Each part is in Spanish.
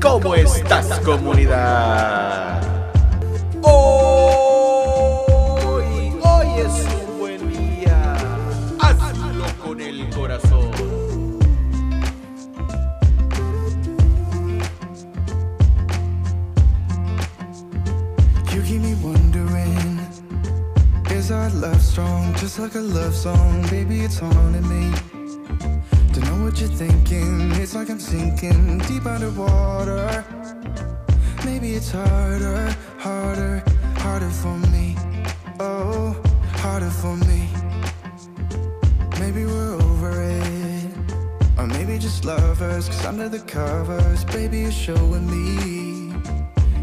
¿Cómo estás comunidad? Hoy, hoy es un buen día. Hazlo con el corazón. You keep me wondering Is our love strong? Just like a love song Baby, it's haunting me you're thinking It's like I'm sinking deep underwater Maybe it's harder, harder, harder for me Oh, harder for me Maybe we're over it Or maybe just lovers Cause under the covers Baby, you're showing me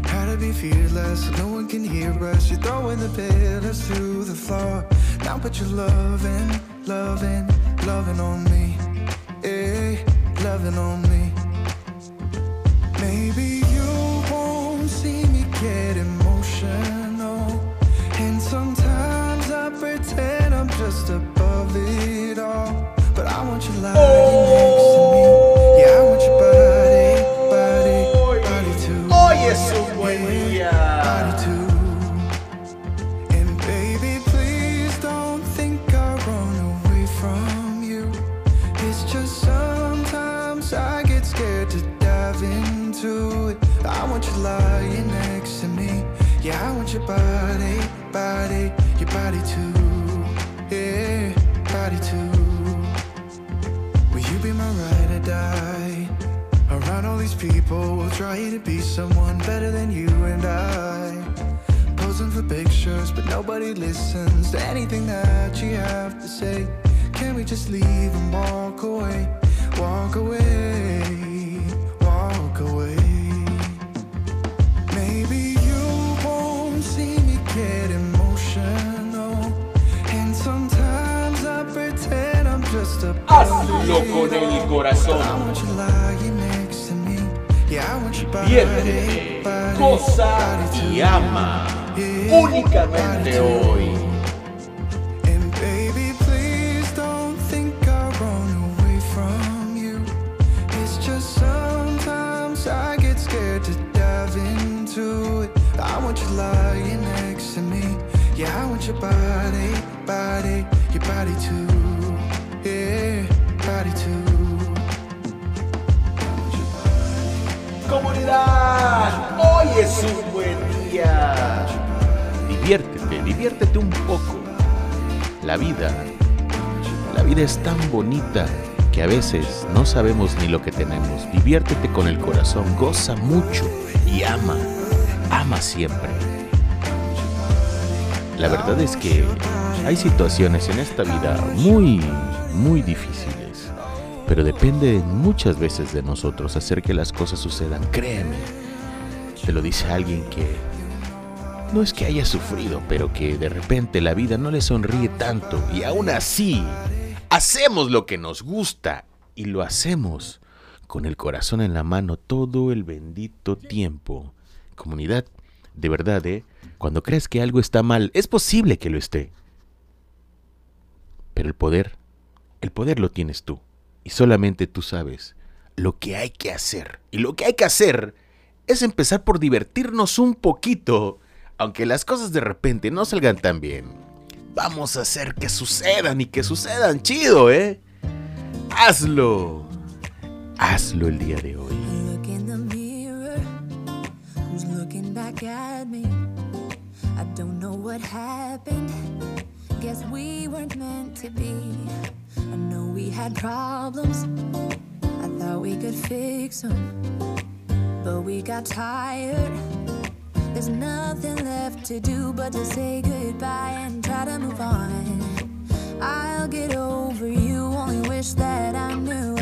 how to be fearless, no one can hear us. You're throwing the pillars through the floor. Now put your loving, loving, loving on me. Loving on me. Maybe you won't see me get emotional. And sometimes I pretend I'm just above it all. But I want you lying next lying next to me. Yeah, I want your body, body, your body too. Yeah, body too. Will you be my ride or die? Around all these people, we'll try to be someone better than you and I. Posing for pictures, but nobody listens to anything that you have to say. Can we just leave and walk away? Walk away, walk away. It's just sometimes I get scared to dive into it. I want you lying next to me. Yeah, I want your body, body, your body too. Comunidad, hoy es un buen día. Diviértete, diviértete un poco. La vida, la vida es tan bonita que a veces no sabemos ni lo que tenemos. Diviértete con el corazón, goza mucho y ama, ama siempre. La verdad es que hay situaciones en esta vida muy, muy difíciles, pero depende muchas veces de nosotros hacer que las cosas sucedan. Créeme, te lo dice alguien que no es que haya sufrido, pero que de repente la vida no le sonríe tanto y aún así hacemos lo que nos gusta y lo hacemos con el corazón en la mano todo el bendito tiempo. Comunidad, de verdad, ¿eh? Cuando crees que algo está mal, es posible que lo esté. Pero el poder, el poder lo tienes tú. Y solamente tú sabes lo que hay que hacer. Y lo que hay que hacer es empezar por divertirnos un poquito, aunque las cosas de repente no salgan tan bien. Vamos a hacer que sucedan y que sucedan chido, ¿eh? Hazlo. Hazlo el día de hoy. Guess we weren't meant to be. I know we had problems. I thought we could fix them, but we got tired. There's nothing left to do but to say goodbye and try to move on. I'll get over you, only wish that I knew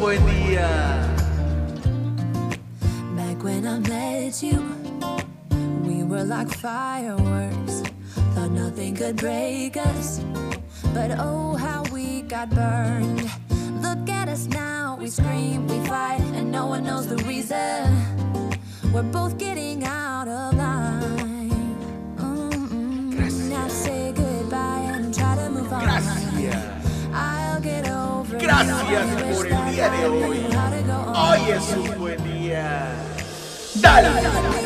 buen uh, día. Back when I met you, we were like fireworks. Thought nothing could break us. But oh, how we got burned. Look at us now, we scream, we fight, and no one knows the reason. We're both Por el día de hoy. Hoy es un buen día. Dale.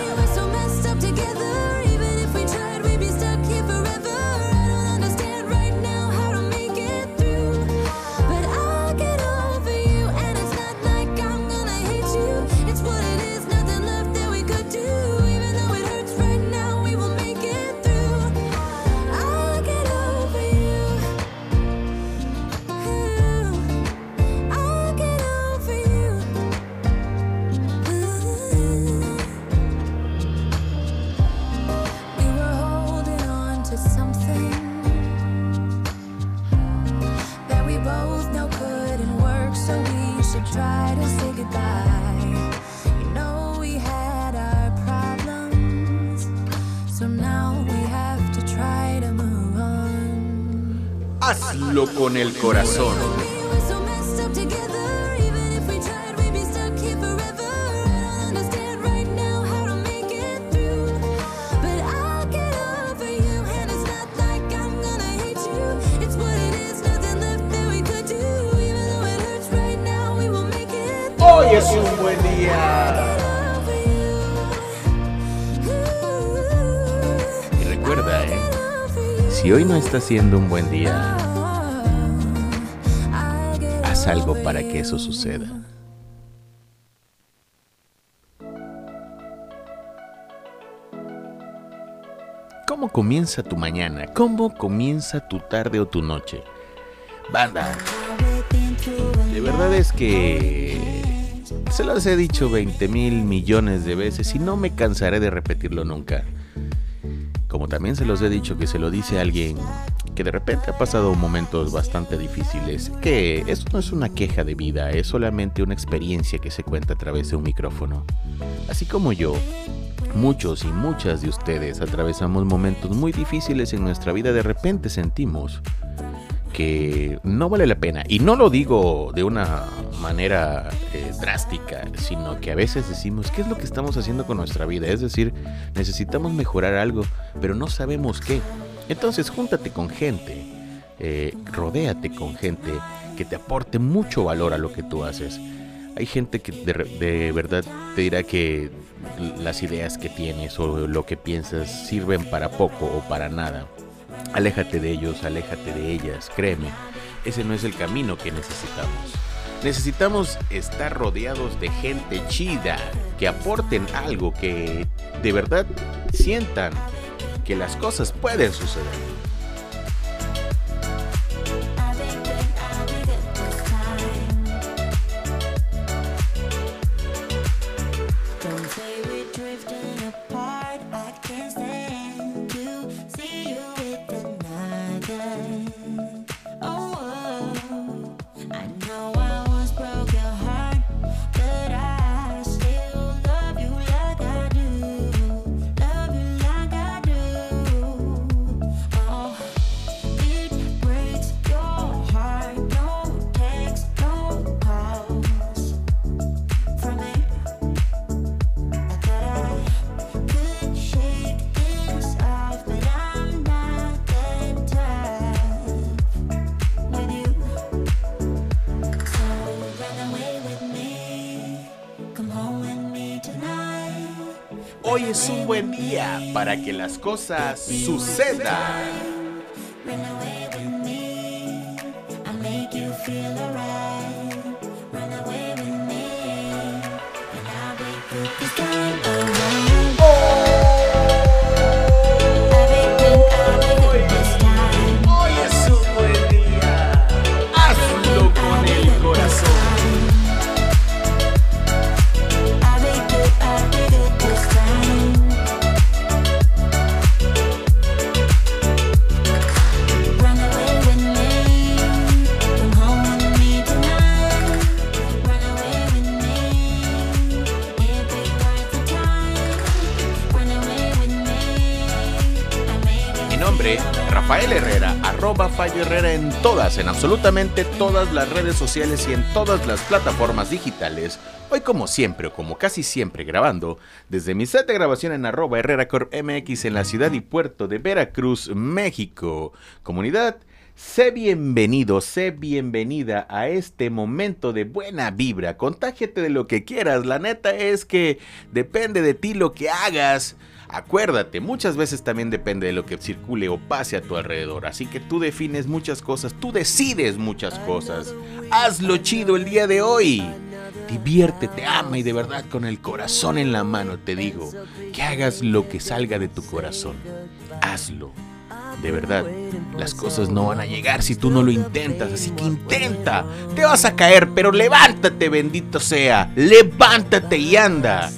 Will make it through. Hoy es un buen día. Si hoy no está siendo un buen día, haz algo para que eso suceda. ¿Cómo comienza tu mañana? ¿Cómo comienza tu tarde o tu noche? Banda, de verdad es que se los he dicho 20 mil millones de veces y no me cansaré de repetirlo nunca. Como también se los he dicho que se lo dice alguien que de repente ha pasado momentos bastante difíciles, que eso no es una queja de vida, es solamente una experiencia que se cuenta a través de un micrófono. Así como yo, muchos y muchas de ustedes atravesamos momentos muy difíciles en nuestra vida, de repente sentimos que no vale la pena. Y no lo digo de una manera eh, drástica, sino que a veces decimos, ¿qué es lo que estamos haciendo con nuestra vida? Es decir, necesitamos mejorar algo, pero no sabemos qué. Entonces, júntate con gente, eh, rodéate con gente que te aporte mucho valor a lo que tú haces. Hay gente que de, de verdad te dirá que las ideas que tienes o lo que piensas sirven para poco o para nada. Aléjate de ellos, aléjate de ellas, créeme. Ese no es el camino que necesitamos. Necesitamos estar rodeados de gente chida, que aporten algo, que de verdad sientan que las cosas pueden suceder. Hoy es un buen día para que las cosas sucedan. Arroba Fallo Herrera en todas, en absolutamente todas las redes sociales y en todas las plataformas digitales. Hoy como siempre o como casi siempre grabando desde mi set de grabación en arroba Herrera Corp MX en la ciudad y puerto de Veracruz, México. Comunidad, sé bienvenido, sé bienvenida a este momento de buena vibra. Contágiate de lo que quieras. La neta es que depende de ti lo que hagas. Acuérdate, muchas veces también depende de lo que circule o pase a tu alrededor. Así que tú defines muchas cosas, tú decides muchas cosas. Hazlo chido el día de hoy. Diviértete, ama y de verdad con el corazón en la mano te digo que hagas lo que salga de tu corazón. Hazlo. De verdad, las cosas no van a llegar si tú no lo intentas, así que intenta. Te vas a caer, pero levántate, bendito sea. Levántate y anda.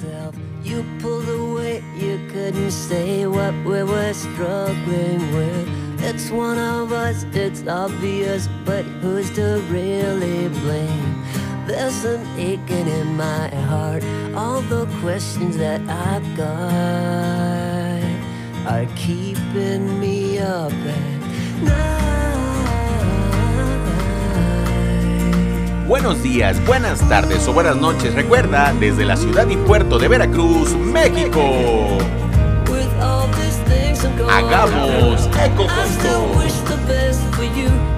Couldn't say what we were struggling with. It's one of us, it's obvious, but who's to really blame? There's an aching in my heart. All the questions that I've got are keeping me up at. Buenos días, buenas tardes o buenas noches. Recuerda, desde la ciudad y puerto de Veracruz, México. Hagamos eco I still juntos.